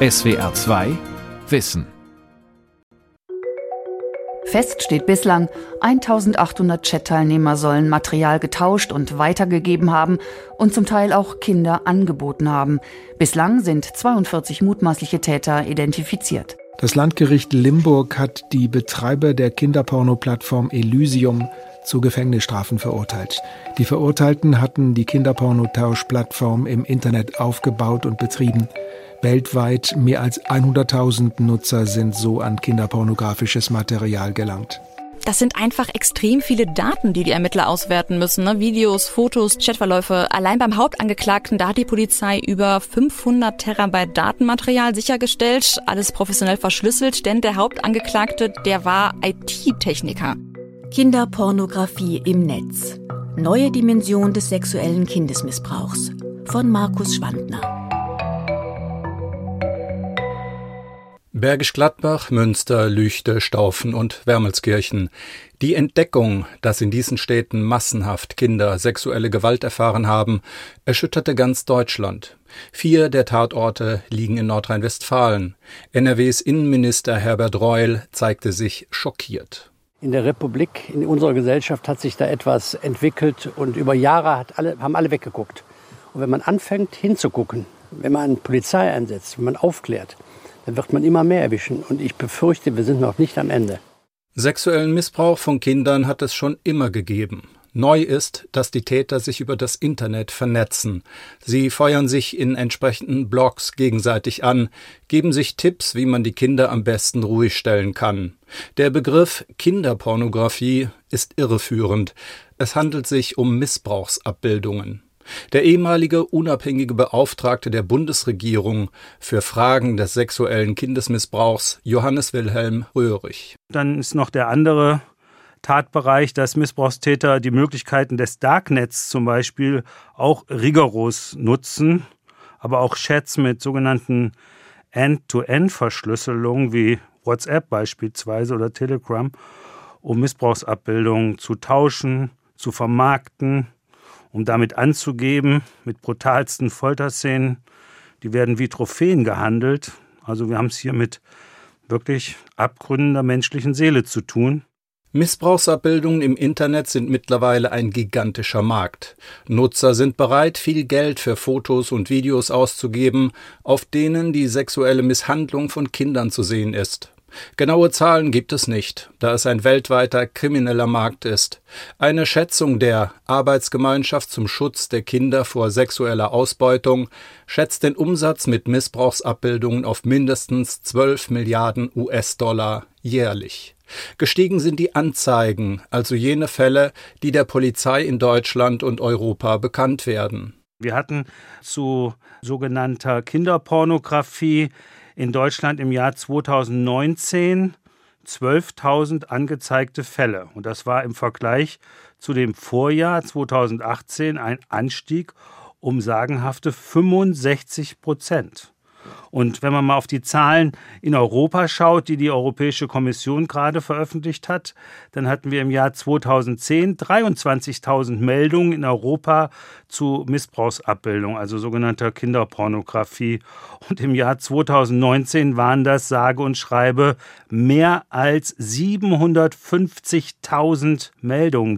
SWR 2 Wissen. Fest steht bislang, 1800 Chat-Teilnehmer sollen Material getauscht und weitergegeben haben und zum Teil auch Kinder angeboten haben. Bislang sind 42 mutmaßliche Täter identifiziert. Das Landgericht Limburg hat die Betreiber der Kinderporno-Plattform Elysium zu Gefängnisstrafen verurteilt. Die Verurteilten hatten die Kinderpornotauschplattform im Internet aufgebaut und betrieben. Weltweit mehr als 100.000 Nutzer sind so an kinderpornografisches Material gelangt. Das sind einfach extrem viele Daten, die die Ermittler auswerten müssen. Ne? Videos, Fotos, Chatverläufe. Allein beim Hauptangeklagten, da hat die Polizei über 500 Terabyte Datenmaterial sichergestellt. Alles professionell verschlüsselt, denn der Hauptangeklagte, der war IT-Techniker. Kinderpornografie im Netz. Neue Dimension des sexuellen Kindesmissbrauchs. Von Markus Schwandner. Bergisch Gladbach, Münster, Lüchte, Staufen und Wermelskirchen. Die Entdeckung, dass in diesen Städten massenhaft Kinder sexuelle Gewalt erfahren haben, erschütterte ganz Deutschland. Vier der Tatorte liegen in Nordrhein-Westfalen. NRWs Innenminister Herbert Reul zeigte sich schockiert. In der Republik, in unserer Gesellschaft hat sich da etwas entwickelt und über Jahre alle, haben alle weggeguckt. Und wenn man anfängt hinzugucken, wenn man Polizei einsetzt, wenn man aufklärt, dann wird man immer mehr erwischen. Und ich befürchte, wir sind noch nicht am Ende. Sexuellen Missbrauch von Kindern hat es schon immer gegeben. Neu ist, dass die Täter sich über das Internet vernetzen. Sie feuern sich in entsprechenden Blogs gegenseitig an, geben sich Tipps, wie man die Kinder am besten ruhig stellen kann. Der Begriff Kinderpornografie ist irreführend. Es handelt sich um Missbrauchsabbildungen. Der ehemalige unabhängige Beauftragte der Bundesregierung für Fragen des sexuellen Kindesmissbrauchs, Johannes Wilhelm Röhrig. Dann ist noch der andere Tatbereich, dass Missbrauchstäter die Möglichkeiten des Darknets zum Beispiel auch rigoros nutzen, aber auch Chats mit sogenannten End-to-End-Verschlüsselungen wie WhatsApp beispielsweise oder Telegram, um Missbrauchsabbildungen zu tauschen, zu vermarkten um damit anzugeben, mit brutalsten Folterszenen. Die werden wie Trophäen gehandelt. Also wir haben es hier mit wirklich Abgründen der menschlichen Seele zu tun. Missbrauchsabbildungen im Internet sind mittlerweile ein gigantischer Markt. Nutzer sind bereit, viel Geld für Fotos und Videos auszugeben, auf denen die sexuelle Misshandlung von Kindern zu sehen ist. Genaue Zahlen gibt es nicht, da es ein weltweiter krimineller Markt ist. Eine Schätzung der Arbeitsgemeinschaft zum Schutz der Kinder vor sexueller Ausbeutung schätzt den Umsatz mit Missbrauchsabbildungen auf mindestens 12 Milliarden US-Dollar jährlich. Gestiegen sind die Anzeigen, also jene Fälle, die der Polizei in Deutschland und Europa bekannt werden. Wir hatten zu sogenannter Kinderpornografie in Deutschland im Jahr 2019 12.000 angezeigte Fälle. Und das war im Vergleich zu dem Vorjahr 2018 ein Anstieg um sagenhafte 65 Prozent. Und wenn man mal auf die Zahlen in Europa schaut, die die Europäische Kommission gerade veröffentlicht hat, dann hatten wir im Jahr 2010 23.000 Meldungen in Europa zu Missbrauchsabbildung, also sogenannter Kinderpornografie. Und im Jahr 2019 waren das sage und schreibe mehr als 750.000 Meldungen.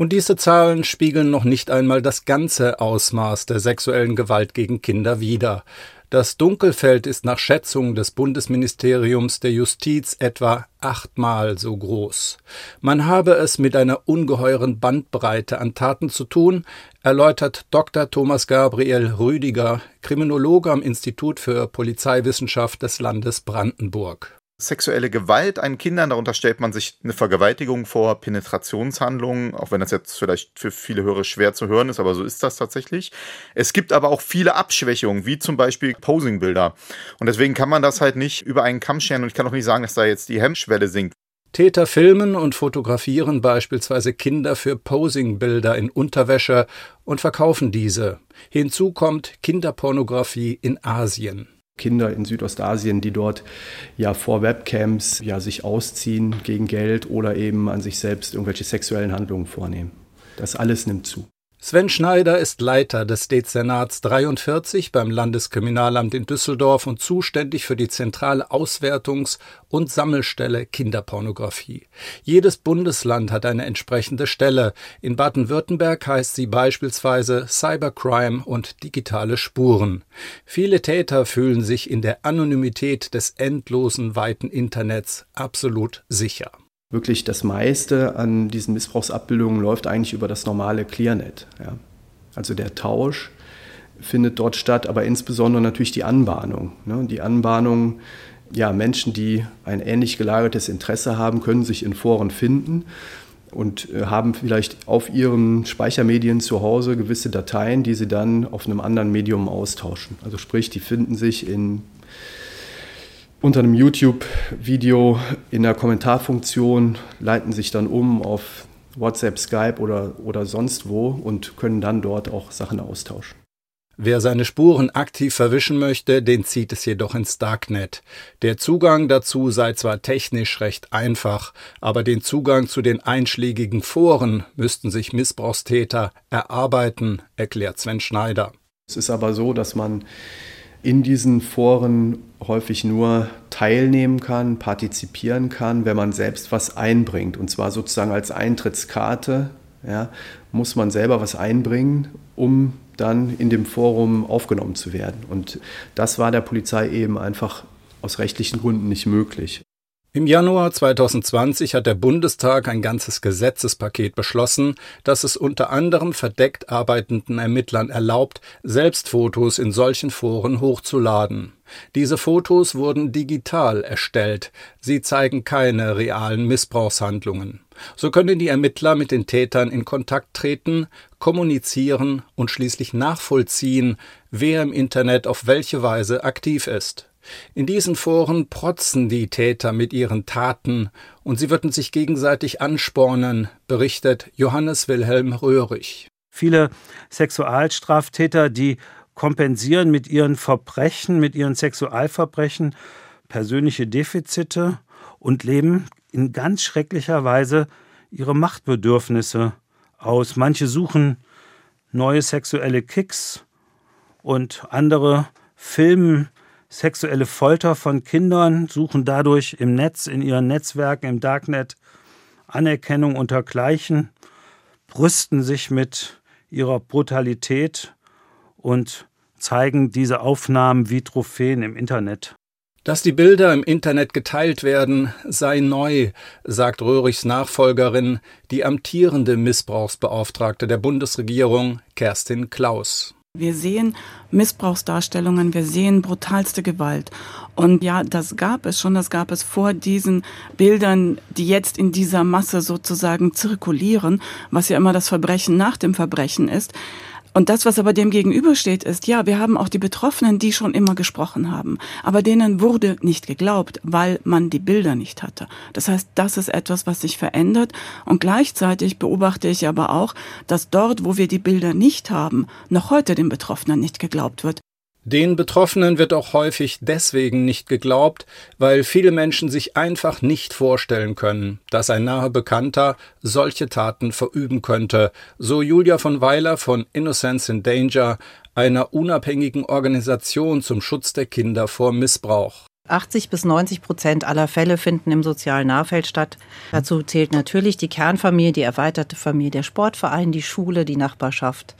Und diese Zahlen spiegeln noch nicht einmal das ganze Ausmaß der sexuellen Gewalt gegen Kinder wider. Das Dunkelfeld ist nach Schätzung des Bundesministeriums der Justiz etwa achtmal so groß. Man habe es mit einer ungeheuren Bandbreite an Taten zu tun, erläutert Dr. Thomas Gabriel Rüdiger, Kriminologe am Institut für Polizeiwissenschaft des Landes Brandenburg sexuelle Gewalt an Kindern, darunter stellt man sich eine Vergewaltigung vor, Penetrationshandlungen, auch wenn das jetzt vielleicht für viele Hörer schwer zu hören ist, aber so ist das tatsächlich. Es gibt aber auch viele Abschwächungen, wie zum Beispiel Posingbilder. Und deswegen kann man das halt nicht über einen Kamm scheren und ich kann auch nicht sagen, dass da jetzt die Hemmschwelle sinkt. Täter filmen und fotografieren beispielsweise Kinder für Posingbilder in Unterwäsche und verkaufen diese. Hinzu kommt Kinderpornografie in Asien. Kinder in Südostasien, die dort ja vor Webcams ja sich ausziehen gegen Geld oder eben an sich selbst irgendwelche sexuellen Handlungen vornehmen. Das alles nimmt zu. Sven Schneider ist Leiter des Dezernats 43 beim Landeskriminalamt in Düsseldorf und zuständig für die zentrale Auswertungs- und Sammelstelle Kinderpornografie. Jedes Bundesland hat eine entsprechende Stelle. In Baden-Württemberg heißt sie beispielsweise Cybercrime und digitale Spuren. Viele Täter fühlen sich in der Anonymität des endlosen weiten Internets absolut sicher wirklich das meiste an diesen Missbrauchsabbildungen läuft eigentlich über das normale Clearnet. Ja. Also der Tausch findet dort statt, aber insbesondere natürlich die Anbahnung. Ne. Die Anbahnung, ja, Menschen, die ein ähnlich gelagertes Interesse haben, können sich in Foren finden und äh, haben vielleicht auf ihren Speichermedien zu Hause gewisse Dateien, die sie dann auf einem anderen Medium austauschen. Also sprich, die finden sich in unter einem YouTube-Video in der Kommentarfunktion, leiten sich dann um auf WhatsApp, Skype oder, oder sonst wo und können dann dort auch Sachen austauschen. Wer seine Spuren aktiv verwischen möchte, den zieht es jedoch ins Darknet. Der Zugang dazu sei zwar technisch recht einfach, aber den Zugang zu den einschlägigen Foren müssten sich Missbrauchstäter erarbeiten, erklärt Sven Schneider. Es ist aber so, dass man in diesen Foren häufig nur teilnehmen kann, partizipieren kann, wenn man selbst was einbringt. Und zwar sozusagen als Eintrittskarte ja, muss man selber was einbringen, um dann in dem Forum aufgenommen zu werden. Und das war der Polizei eben einfach aus rechtlichen Gründen nicht möglich. Im Januar 2020 hat der Bundestag ein ganzes Gesetzespaket beschlossen, das es unter anderem verdeckt arbeitenden Ermittlern erlaubt, Selbstfotos in solchen Foren hochzuladen. Diese Fotos wurden digital erstellt. Sie zeigen keine realen Missbrauchshandlungen. So können die Ermittler mit den Tätern in Kontakt treten, kommunizieren und schließlich nachvollziehen, wer im Internet auf welche Weise aktiv ist. In diesen Foren protzen die Täter mit ihren Taten und sie würden sich gegenseitig anspornen, berichtet Johannes Wilhelm Röhrig. Viele Sexualstraftäter, die kompensieren mit ihren Verbrechen, mit ihren Sexualverbrechen persönliche Defizite und leben in ganz schrecklicher Weise ihre Machtbedürfnisse aus. Manche suchen neue sexuelle Kicks und andere filmen sexuelle Folter von Kindern, suchen dadurch im Netz, in ihren Netzwerken, im Darknet Anerkennung untergleichen, brüsten sich mit ihrer Brutalität und zeigen diese Aufnahmen wie Trophäen im Internet. Dass die Bilder im Internet geteilt werden, sei neu, sagt Röhrichs Nachfolgerin, die amtierende Missbrauchsbeauftragte der Bundesregierung, Kerstin Klaus. Wir sehen Missbrauchsdarstellungen, wir sehen brutalste Gewalt. Und ja, das gab es schon, das gab es vor diesen Bildern, die jetzt in dieser Masse sozusagen zirkulieren, was ja immer das Verbrechen nach dem Verbrechen ist. Und das, was aber dem gegenübersteht, ist, ja, wir haben auch die Betroffenen, die schon immer gesprochen haben, aber denen wurde nicht geglaubt, weil man die Bilder nicht hatte. Das heißt, das ist etwas, was sich verändert. Und gleichzeitig beobachte ich aber auch, dass dort, wo wir die Bilder nicht haben, noch heute den Betroffenen nicht geglaubt wird. Den Betroffenen wird auch häufig deswegen nicht geglaubt, weil viele Menschen sich einfach nicht vorstellen können, dass ein nahe Bekannter solche Taten verüben könnte, so Julia von Weiler von Innocence in Danger, einer unabhängigen Organisation zum Schutz der Kinder vor Missbrauch. 80 bis 90 Prozent aller Fälle finden im sozialen Nahfeld statt. Dazu zählt natürlich die Kernfamilie, die erweiterte Familie, der Sportverein, die Schule, die Nachbarschaft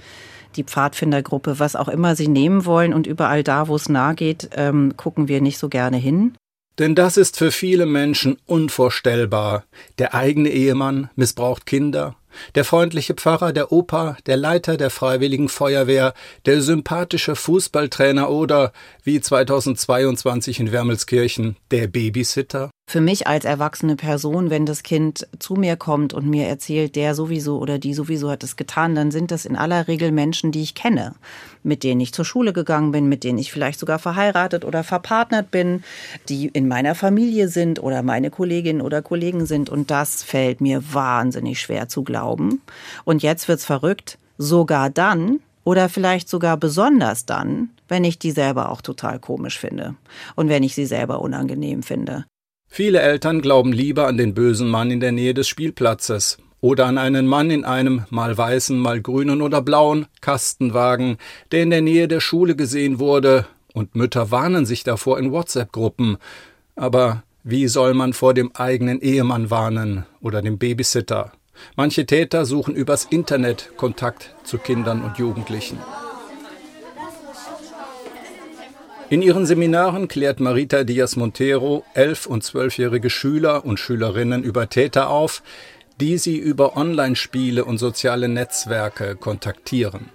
die Pfadfindergruppe, was auch immer sie nehmen wollen. Und überall da, wo es nahe geht, ähm, gucken wir nicht so gerne hin. Denn das ist für viele Menschen unvorstellbar. Der eigene Ehemann missbraucht Kinder, der freundliche Pfarrer, der Opa, der Leiter der Freiwilligen Feuerwehr, der sympathische Fußballtrainer oder, wie 2022 in Wermelskirchen, der Babysitter? Für mich als erwachsene Person, wenn das Kind zu mir kommt und mir erzählt, der sowieso oder die sowieso hat es getan, dann sind das in aller Regel Menschen, die ich kenne, mit denen ich zur Schule gegangen bin, mit denen ich vielleicht sogar verheiratet oder verpartnert bin, die in meiner Familie sind oder meine Kolleginnen oder Kollegen sind. Und das fällt mir wahnsinnig schwer zu glauben. Und jetzt wird's verrückt, sogar dann, oder vielleicht sogar besonders dann, wenn ich die selber auch total komisch finde und wenn ich sie selber unangenehm finde. Viele Eltern glauben lieber an den bösen Mann in der Nähe des Spielplatzes. oder an einen Mann in einem mal weißen, mal grünen oder blauen Kastenwagen, der in der Nähe der Schule gesehen wurde, und Mütter warnen sich davor in WhatsApp-Gruppen. Aber wie soll man vor dem eigenen Ehemann warnen oder dem Babysitter? Manche Täter suchen übers Internet Kontakt zu Kindern und Jugendlichen. In ihren Seminaren klärt Marita Diaz Montero elf- und zwölfjährige Schüler und Schülerinnen über Täter auf, die sie über Online-Spiele und soziale Netzwerke kontaktieren.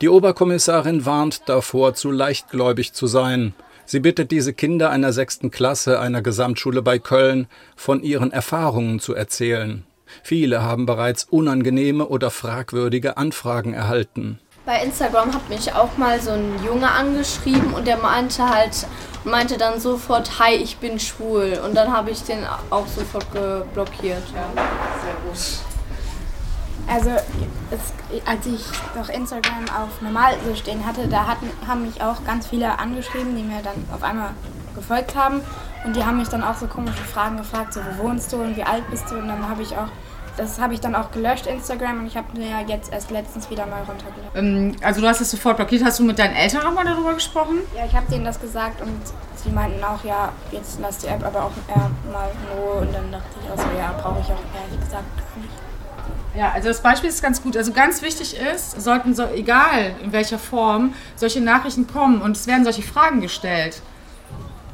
Die Oberkommissarin warnt davor, zu leichtgläubig zu sein. Sie bittet diese Kinder einer sechsten Klasse einer Gesamtschule bei Köln, von ihren Erfahrungen zu erzählen. Viele haben bereits unangenehme oder fragwürdige Anfragen erhalten. Bei Instagram hat mich auch mal so ein Junge angeschrieben und der meinte halt, meinte dann sofort, hi, ich bin schwul. Und dann habe ich den auch sofort geblockiert. Ja. Sehr gut. Also es, als ich noch Instagram auf normal so stehen hatte, da hatten, haben mich auch ganz viele angeschrieben, die mir dann auf einmal gefolgt haben. Und die haben mich dann auch so komische Fragen gefragt, so wo wohnst du und wie alt bist du? Und dann habe ich auch das habe ich dann auch gelöscht, Instagram, und ich habe mir jetzt erst letztens wieder neu runtergeladen. Ähm, also du hast es sofort blockiert. Hast du mit deinen Eltern auch mal darüber gesprochen? Ja, ich habe denen das gesagt und sie meinten auch, ja, jetzt lass die App aber auch äh, mal in Ruhe. Und dann dachte ich auch so, ja, brauche ich auch ehrlich gesagt gar nicht. Ja, also das Beispiel ist ganz gut. Also ganz wichtig ist, sollten so, egal in welcher Form, solche Nachrichten kommen und es werden solche Fragen gestellt.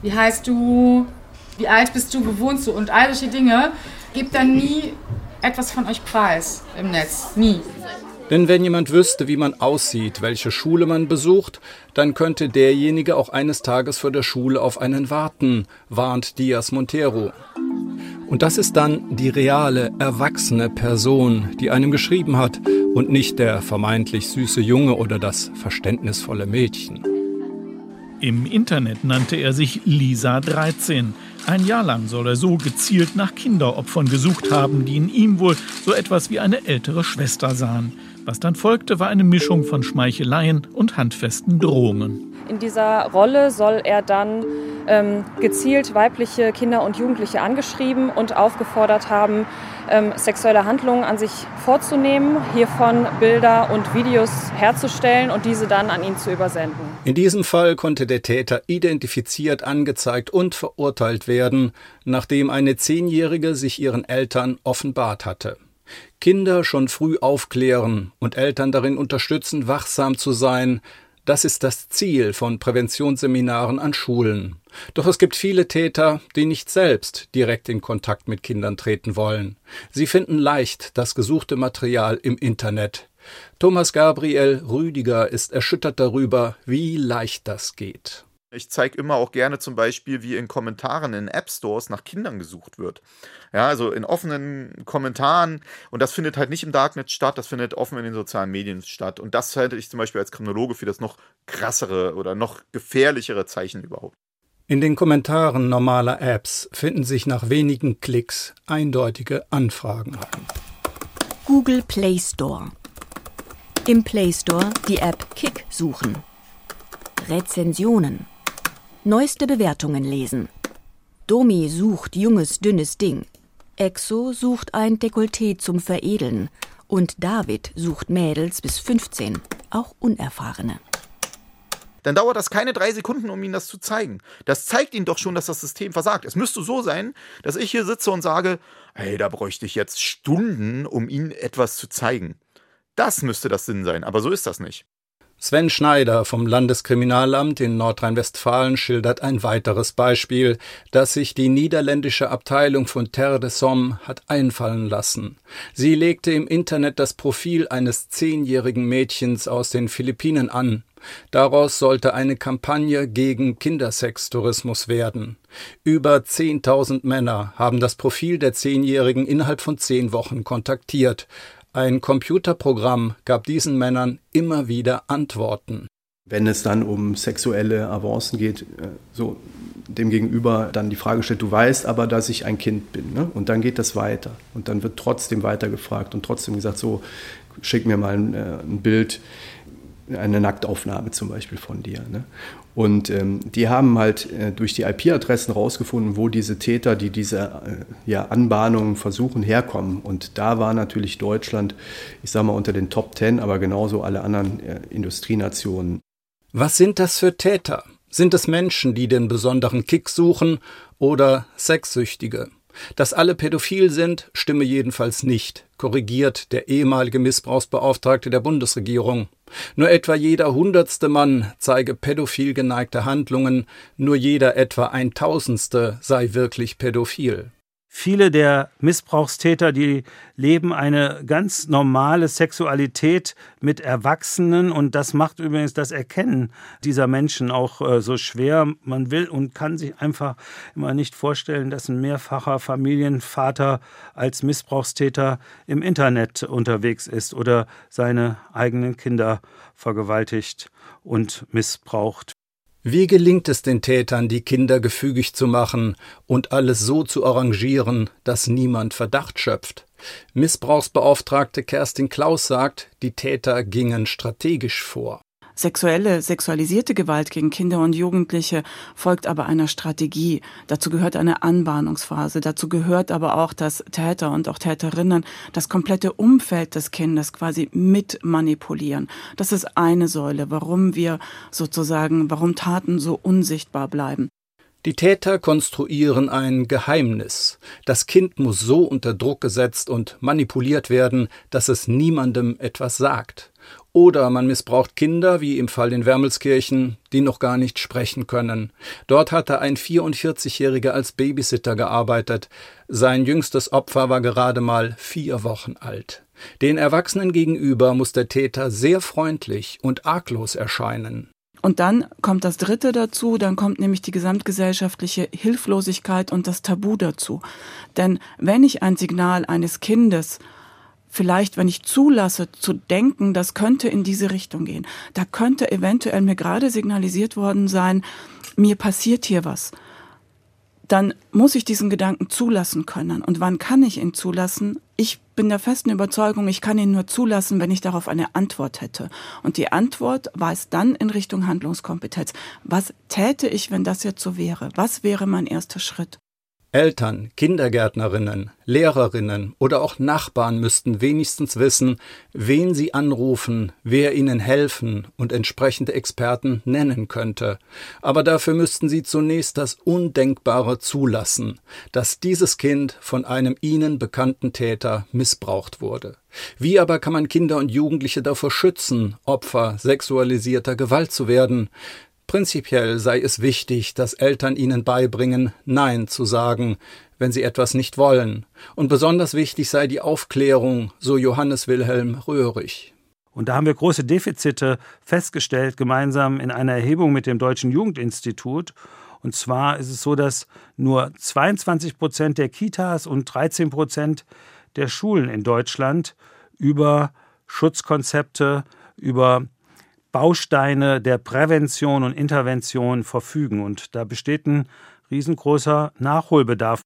Wie heißt du? Wie alt bist du? Wo wohnst du? Und all solche Dinge. Gebt dann nie etwas von euch preis im Netz. Nie. Denn wenn jemand wüsste, wie man aussieht, welche Schule man besucht, dann könnte derjenige auch eines Tages vor der Schule auf einen warten, warnt Diaz Montero. Und das ist dann die reale, erwachsene Person, die einem geschrieben hat und nicht der vermeintlich süße Junge oder das verständnisvolle Mädchen. Im Internet nannte er sich Lisa 13. Ein Jahr lang soll er so gezielt nach Kinderopfern gesucht haben, die in ihm wohl so etwas wie eine ältere Schwester sahen. Was dann folgte, war eine Mischung von Schmeicheleien und handfesten Drohungen. In dieser Rolle soll er dann gezielt weibliche Kinder und Jugendliche angeschrieben und aufgefordert haben, ähm, sexuelle Handlungen an sich vorzunehmen, hiervon Bilder und Videos herzustellen und diese dann an ihn zu übersenden. In diesem Fall konnte der Täter identifiziert, angezeigt und verurteilt werden, nachdem eine Zehnjährige sich ihren Eltern offenbart hatte. Kinder schon früh aufklären und Eltern darin unterstützen, wachsam zu sein, das ist das Ziel von Präventionsseminaren an Schulen. Doch es gibt viele Täter, die nicht selbst direkt in Kontakt mit Kindern treten wollen. Sie finden leicht das gesuchte Material im Internet. Thomas Gabriel Rüdiger ist erschüttert darüber, wie leicht das geht. Ich zeige immer auch gerne zum Beispiel, wie in Kommentaren in App Stores nach Kindern gesucht wird. Ja, also in offenen Kommentaren. Und das findet halt nicht im Darknet statt, das findet offen in den sozialen Medien statt. Und das halte ich zum Beispiel als Kriminologe für das noch krassere oder noch gefährlichere Zeichen überhaupt. In den Kommentaren normaler Apps finden sich nach wenigen Klicks eindeutige Anfragen. Google Play Store. Im Play Store die App Kick suchen. Rezensionen. Neueste Bewertungen lesen. Domi sucht junges, dünnes Ding. Exo sucht ein Dekolleté zum Veredeln. Und David sucht Mädels bis 15, auch Unerfahrene. Dann dauert das keine drei Sekunden, um Ihnen das zu zeigen. Das zeigt Ihnen doch schon, dass das System versagt. Es müsste so sein, dass ich hier sitze und sage, hey, da bräuchte ich jetzt Stunden, um Ihnen etwas zu zeigen. Das müsste das Sinn sein, aber so ist das nicht. Sven Schneider vom Landeskriminalamt in Nordrhein-Westfalen schildert ein weiteres Beispiel, das sich die niederländische Abteilung von Terre de Somme hat einfallen lassen. Sie legte im Internet das Profil eines zehnjährigen Mädchens aus den Philippinen an. Daraus sollte eine Kampagne gegen Kindersextourismus werden. Über 10.000 Männer haben das Profil der Zehnjährigen innerhalb von zehn Wochen kontaktiert. Ein Computerprogramm gab diesen Männern immer wieder Antworten. Wenn es dann um sexuelle Avancen geht, äh, so dem Gegenüber dann die Frage stellt, du weißt aber, dass ich ein Kind bin. Ne? Und dann geht das weiter. Und dann wird trotzdem weiter gefragt und trotzdem gesagt, so, schick mir mal ein, äh, ein Bild. Eine Nacktaufnahme zum Beispiel von dir. Ne? Und ähm, die haben halt äh, durch die IP-Adressen rausgefunden, wo diese Täter, die diese äh, ja, Anbahnungen versuchen, herkommen. Und da war natürlich Deutschland, ich sage mal, unter den Top Ten, aber genauso alle anderen äh, Industrienationen. Was sind das für Täter? Sind es Menschen, die den besonderen Kick suchen oder Sexsüchtige? Dass alle pädophil sind, stimme jedenfalls nicht, korrigiert der ehemalige Missbrauchsbeauftragte der Bundesregierung. Nur etwa jeder hundertste Mann zeige pädophil geneigte Handlungen, nur jeder etwa ein Tausendste sei wirklich pädophil. Viele der Missbrauchstäter, die leben eine ganz normale Sexualität mit Erwachsenen und das macht übrigens das Erkennen dieser Menschen auch äh, so schwer. Man will und kann sich einfach immer nicht vorstellen, dass ein mehrfacher Familienvater als Missbrauchstäter im Internet unterwegs ist oder seine eigenen Kinder vergewaltigt und missbraucht. Wie gelingt es den Tätern, die Kinder gefügig zu machen und alles so zu arrangieren, dass niemand Verdacht schöpft? Missbrauchsbeauftragte Kerstin Klaus sagt, die Täter gingen strategisch vor. Sexuelle, sexualisierte Gewalt gegen Kinder und Jugendliche folgt aber einer Strategie. Dazu gehört eine Anbahnungsphase. Dazu gehört aber auch, dass Täter und auch Täterinnen das komplette Umfeld des Kindes quasi mit manipulieren. Das ist eine Säule, warum wir sozusagen, warum Taten so unsichtbar bleiben. Die Täter konstruieren ein Geheimnis. Das Kind muss so unter Druck gesetzt und manipuliert werden, dass es niemandem etwas sagt. Oder man missbraucht Kinder, wie im Fall in Wermelskirchen, die noch gar nicht sprechen können. Dort hatte ein 44-Jähriger als Babysitter gearbeitet. Sein jüngstes Opfer war gerade mal vier Wochen alt. Den Erwachsenen gegenüber muss der Täter sehr freundlich und arglos erscheinen. Und dann kommt das Dritte dazu, dann kommt nämlich die gesamtgesellschaftliche Hilflosigkeit und das Tabu dazu. Denn wenn ich ein Signal eines Kindes vielleicht, wenn ich zulasse, zu denken, das könnte in diese Richtung gehen. Da könnte eventuell mir gerade signalisiert worden sein, mir passiert hier was. Dann muss ich diesen Gedanken zulassen können. Und wann kann ich ihn zulassen? Ich bin der festen Überzeugung, ich kann ihn nur zulassen, wenn ich darauf eine Antwort hätte. Und die Antwort weist dann in Richtung Handlungskompetenz. Was täte ich, wenn das jetzt so wäre? Was wäre mein erster Schritt? Eltern, Kindergärtnerinnen, Lehrerinnen oder auch Nachbarn müssten wenigstens wissen, wen sie anrufen, wer ihnen helfen und entsprechende Experten nennen könnte. Aber dafür müssten sie zunächst das Undenkbare zulassen, dass dieses Kind von einem ihnen bekannten Täter missbraucht wurde. Wie aber kann man Kinder und Jugendliche davor schützen, Opfer sexualisierter Gewalt zu werden? Prinzipiell sei es wichtig, dass Eltern ihnen beibringen, Nein zu sagen, wenn sie etwas nicht wollen, und besonders wichtig sei die Aufklärung, so Johannes Wilhelm Röhrig. Und da haben wir große Defizite festgestellt, gemeinsam in einer Erhebung mit dem Deutschen Jugendinstitut. Und zwar ist es so, dass nur 22 Prozent der Kitas und 13 Prozent der Schulen in Deutschland über Schutzkonzepte, über Bausteine der Prävention und Intervention verfügen. Und da besteht ein riesengroßer Nachholbedarf.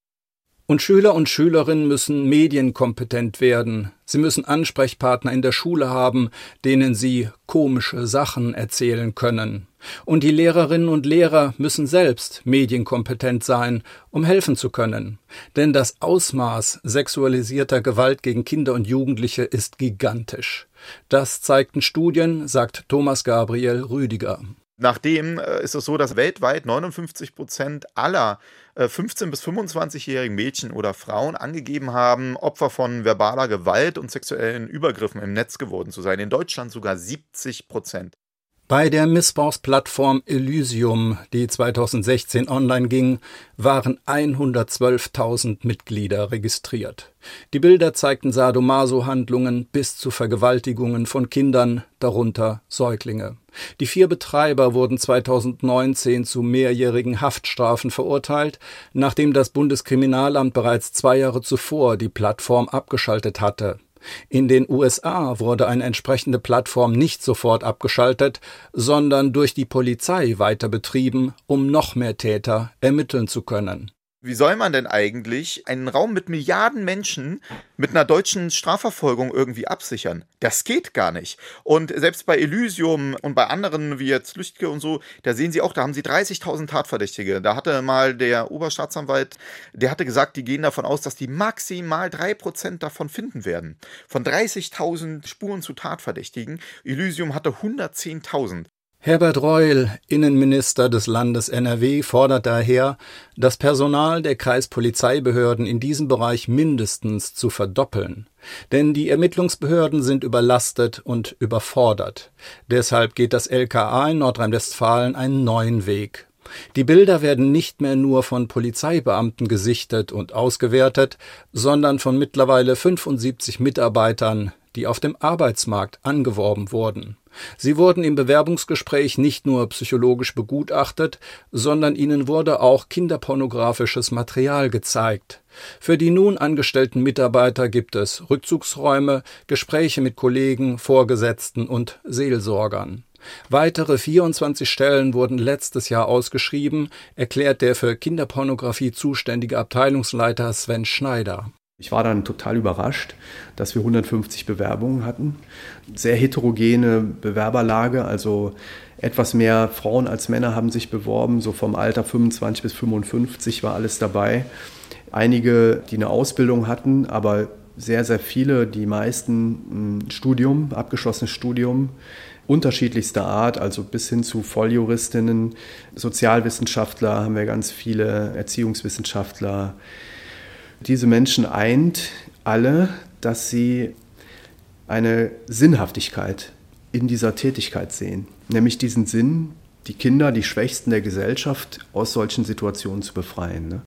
Und Schüler und Schülerinnen müssen medienkompetent werden. Sie müssen Ansprechpartner in der Schule haben, denen sie komische Sachen erzählen können. Und die Lehrerinnen und Lehrer müssen selbst medienkompetent sein, um helfen zu können. Denn das Ausmaß sexualisierter Gewalt gegen Kinder und Jugendliche ist gigantisch. Das zeigten Studien, sagt Thomas Gabriel Rüdiger. Nachdem äh, ist es so, dass weltweit 59 Prozent aller äh, 15- bis 25-jährigen Mädchen oder Frauen angegeben haben, Opfer von verbaler Gewalt und sexuellen Übergriffen im Netz geworden zu sein. In Deutschland sogar 70 Prozent. Bei der Missbrauchsplattform Elysium, die 2016 online ging, waren 112.000 Mitglieder registriert. Die Bilder zeigten Sadomaso-Handlungen bis zu Vergewaltigungen von Kindern, darunter Säuglinge. Die vier Betreiber wurden 2019 zu mehrjährigen Haftstrafen verurteilt, nachdem das Bundeskriminalamt bereits zwei Jahre zuvor die Plattform abgeschaltet hatte. In den USA wurde eine entsprechende Plattform nicht sofort abgeschaltet, sondern durch die Polizei weiter betrieben, um noch mehr Täter ermitteln zu können. Wie soll man denn eigentlich einen Raum mit Milliarden Menschen mit einer deutschen Strafverfolgung irgendwie absichern? Das geht gar nicht. Und selbst bei Elysium und bei anderen wie jetzt Lüchtke und so, da sehen Sie auch, da haben Sie 30.000 Tatverdächtige. Da hatte mal der Oberstaatsanwalt, der hatte gesagt, die gehen davon aus, dass die maximal 3% davon finden werden. Von 30.000 Spuren zu Tatverdächtigen. Elysium hatte 110.000. Herbert Reul, Innenminister des Landes NRW, fordert daher, das Personal der Kreispolizeibehörden in diesem Bereich mindestens zu verdoppeln. Denn die Ermittlungsbehörden sind überlastet und überfordert. Deshalb geht das LKA in Nordrhein-Westfalen einen neuen Weg. Die Bilder werden nicht mehr nur von Polizeibeamten gesichtet und ausgewertet, sondern von mittlerweile 75 Mitarbeitern, die auf dem Arbeitsmarkt angeworben wurden. Sie wurden im Bewerbungsgespräch nicht nur psychologisch begutachtet, sondern ihnen wurde auch kinderpornografisches Material gezeigt. Für die nun angestellten Mitarbeiter gibt es Rückzugsräume, Gespräche mit Kollegen, Vorgesetzten und Seelsorgern. Weitere 24 Stellen wurden letztes Jahr ausgeschrieben, erklärt der für Kinderpornografie zuständige Abteilungsleiter Sven Schneider. Ich war dann total überrascht, dass wir 150 Bewerbungen hatten. Sehr heterogene Bewerberlage, also etwas mehr Frauen als Männer haben sich beworben, so vom Alter 25 bis 55 war alles dabei. Einige, die eine Ausbildung hatten, aber sehr, sehr viele, die meisten ein Studium, abgeschlossenes Studium, unterschiedlichster Art, also bis hin zu Volljuristinnen, Sozialwissenschaftler haben wir ganz viele, Erziehungswissenschaftler, diese Menschen eint alle, dass sie eine Sinnhaftigkeit in dieser Tätigkeit sehen, nämlich diesen Sinn, die Kinder, die Schwächsten der Gesellschaft aus solchen Situationen zu befreien. Ne?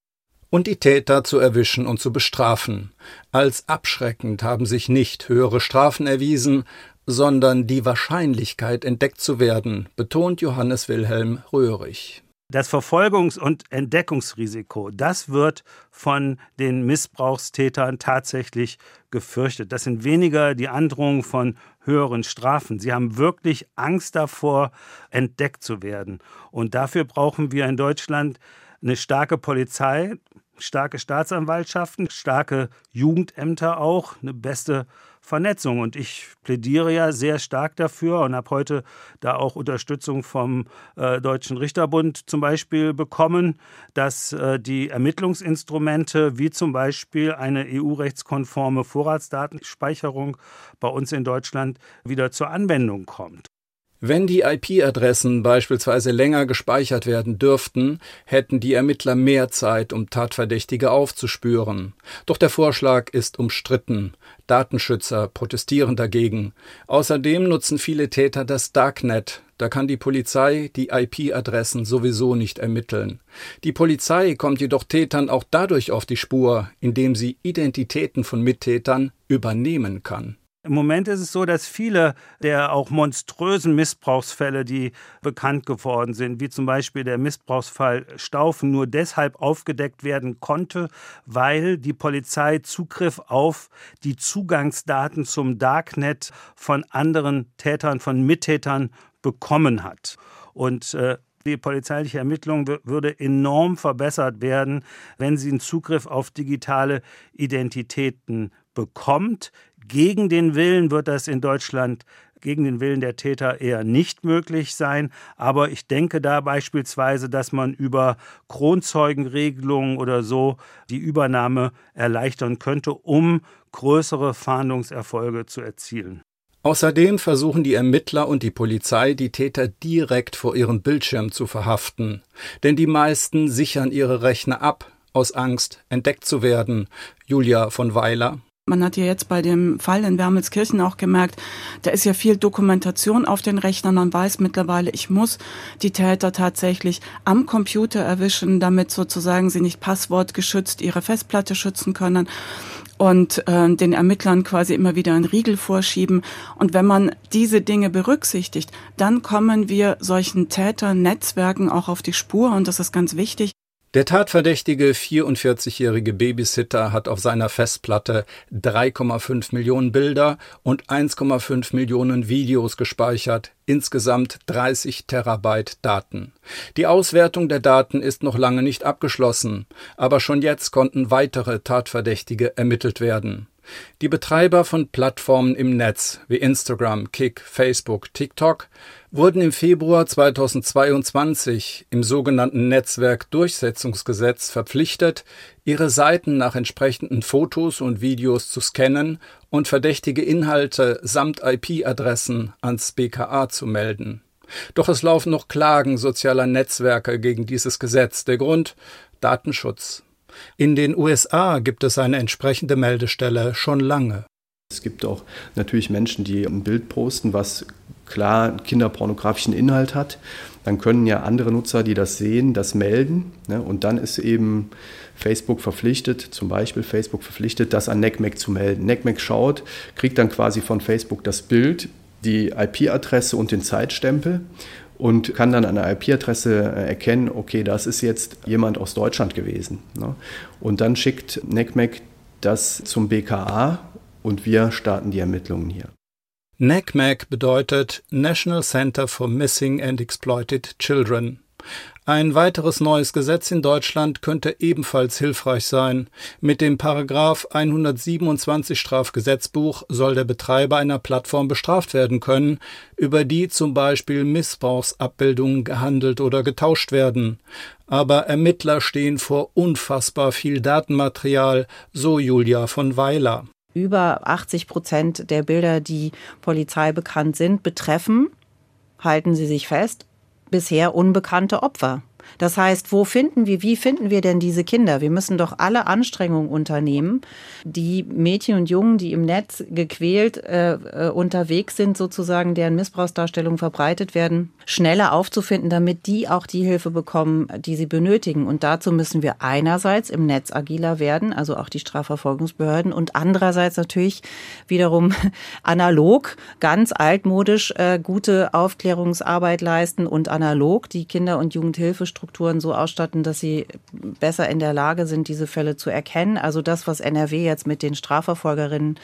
Und die Täter zu erwischen und zu bestrafen. Als abschreckend haben sich nicht höhere Strafen erwiesen, sondern die Wahrscheinlichkeit, entdeckt zu werden, betont Johannes Wilhelm Röhrig. Das Verfolgungs- und Entdeckungsrisiko, das wird von den Missbrauchstätern tatsächlich gefürchtet. Das sind weniger die Androhungen von höheren Strafen. Sie haben wirklich Angst davor, entdeckt zu werden. Und dafür brauchen wir in Deutschland eine starke Polizei, starke Staatsanwaltschaften, starke Jugendämter auch, eine beste Vernetzung. Und ich plädiere ja sehr stark dafür und habe heute da auch Unterstützung vom äh, Deutschen Richterbund zum Beispiel bekommen, dass äh, die Ermittlungsinstrumente wie zum Beispiel eine EU-rechtskonforme Vorratsdatenspeicherung bei uns in Deutschland wieder zur Anwendung kommt. Wenn die IP-Adressen beispielsweise länger gespeichert werden dürften, hätten die Ermittler mehr Zeit, um Tatverdächtige aufzuspüren. Doch der Vorschlag ist umstritten. Datenschützer protestieren dagegen. Außerdem nutzen viele Täter das Darknet. Da kann die Polizei die IP-Adressen sowieso nicht ermitteln. Die Polizei kommt jedoch Tätern auch dadurch auf die Spur, indem sie Identitäten von Mittätern übernehmen kann. Im Moment ist es so, dass viele der auch monströsen Missbrauchsfälle, die bekannt geworden sind, wie zum Beispiel der Missbrauchsfall Staufen, nur deshalb aufgedeckt werden konnte, weil die Polizei Zugriff auf die Zugangsdaten zum Darknet von anderen Tätern, von Mittätern bekommen hat. Und äh, die polizeiliche Ermittlung würde enorm verbessert werden, wenn sie einen Zugriff auf digitale Identitäten bekommt. Gegen den Willen wird das in Deutschland gegen den Willen der Täter eher nicht möglich sein. Aber ich denke da beispielsweise, dass man über Kronzeugenregelungen oder so die Übernahme erleichtern könnte, um größere Fahndungserfolge zu erzielen. Außerdem versuchen die Ermittler und die Polizei, die Täter direkt vor ihrem Bildschirm zu verhaften. Denn die meisten sichern ihre Rechner ab, aus Angst, entdeckt zu werden. Julia von Weiler. Man hat ja jetzt bei dem Fall in Wermelskirchen auch gemerkt, da ist ja viel Dokumentation auf den Rechnern. Man weiß mittlerweile, ich muss die Täter tatsächlich am Computer erwischen, damit sozusagen sie nicht passwortgeschützt ihre Festplatte schützen können und äh, den Ermittlern quasi immer wieder einen Riegel vorschieben. Und wenn man diese Dinge berücksichtigt, dann kommen wir solchen Täternetzwerken auch auf die Spur und das ist ganz wichtig. Der tatverdächtige 44-jährige Babysitter hat auf seiner Festplatte 3,5 Millionen Bilder und 1,5 Millionen Videos gespeichert, insgesamt 30 Terabyte Daten. Die Auswertung der Daten ist noch lange nicht abgeschlossen, aber schon jetzt konnten weitere Tatverdächtige ermittelt werden. Die Betreiber von Plattformen im Netz wie Instagram, Kick, Facebook, TikTok wurden im Februar 2022 im sogenannten Netzwerkdurchsetzungsgesetz verpflichtet, ihre Seiten nach entsprechenden Fotos und Videos zu scannen und verdächtige Inhalte samt IP-Adressen ans BKA zu melden. Doch es laufen noch Klagen sozialer Netzwerke gegen dieses Gesetz. Der Grund Datenschutz. In den USA gibt es eine entsprechende Meldestelle schon lange. Es gibt auch natürlich Menschen, die ein Bild posten, was klar kinderpornografischen Inhalt hat. Dann können ja andere Nutzer, die das sehen, das melden. Ne? Und dann ist eben Facebook verpflichtet, zum Beispiel Facebook verpflichtet, das an NECMEC zu melden. NECMEC schaut, kriegt dann quasi von Facebook das Bild, die IP-Adresse und den Zeitstempel und kann dann an der IP-Adresse äh, erkennen, okay, das ist jetzt jemand aus Deutschland gewesen. Ne? Und dann schickt NECMEC das zum BKA und wir starten die Ermittlungen hier. NECMEC bedeutet National Center for Missing and Exploited Children. Ein weiteres neues Gesetz in Deutschland könnte ebenfalls hilfreich sein. Mit dem Paragraph 127 Strafgesetzbuch soll der Betreiber einer Plattform bestraft werden können, über die zum Beispiel Missbrauchsabbildungen gehandelt oder getauscht werden. Aber Ermittler stehen vor unfassbar viel Datenmaterial, so Julia von Weiler. Über 80 Prozent der Bilder, die Polizei bekannt sind, betreffen, halten Sie sich fest, bisher unbekannte Opfer. Das heißt, wo finden wir, wie finden wir denn diese Kinder? Wir müssen doch alle Anstrengungen unternehmen, die Mädchen und Jungen, die im Netz gequält äh, äh, unterwegs sind, sozusagen, deren Missbrauchsdarstellungen verbreitet werden, schneller aufzufinden, damit die auch die Hilfe bekommen, die sie benötigen. Und dazu müssen wir einerseits im Netz agiler werden, also auch die Strafverfolgungsbehörden, und andererseits natürlich wiederum analog, ganz altmodisch äh, gute Aufklärungsarbeit leisten und analog die Kinder- und Jugendhilfestrukturen so ausstatten, dass sie besser in der Lage sind, diese Fälle zu erkennen. Also das, was NRW jetzt mit den Strafverfolgerinnen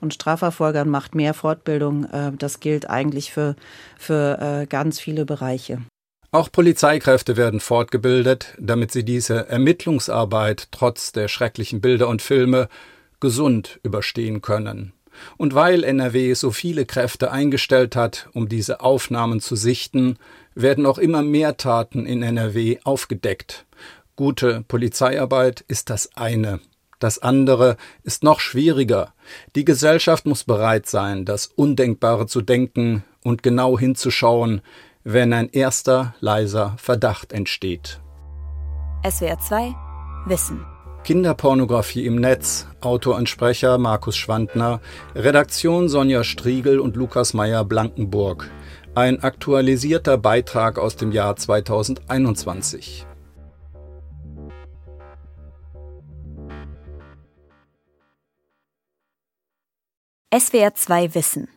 und Strafverfolgern macht, mehr Fortbildung, äh, das gilt eigentlich für, für äh, ganz viele Bereiche. Auch Polizeikräfte werden fortgebildet, damit sie diese Ermittlungsarbeit trotz der schrecklichen Bilder und Filme gesund überstehen können. Und weil NRW so viele Kräfte eingestellt hat, um diese Aufnahmen zu sichten, werden auch immer mehr Taten in NRW aufgedeckt. Gute Polizeiarbeit ist das eine. Das andere ist noch schwieriger. Die Gesellschaft muss bereit sein, das Undenkbare zu denken und genau hinzuschauen, wenn ein erster leiser Verdacht entsteht. SWR 2 Wissen Kinderpornografie im Netz, Autor und Sprecher Markus Schwandner, Redaktion Sonja Striegel und Lukas Meyer Blankenburg. Ein aktualisierter Beitrag aus dem Jahr 2021. SWR 2 Wissen.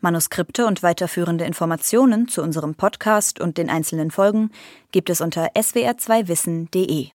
Manuskripte und weiterführende Informationen zu unserem Podcast und den einzelnen Folgen gibt es unter swr2wissen.de.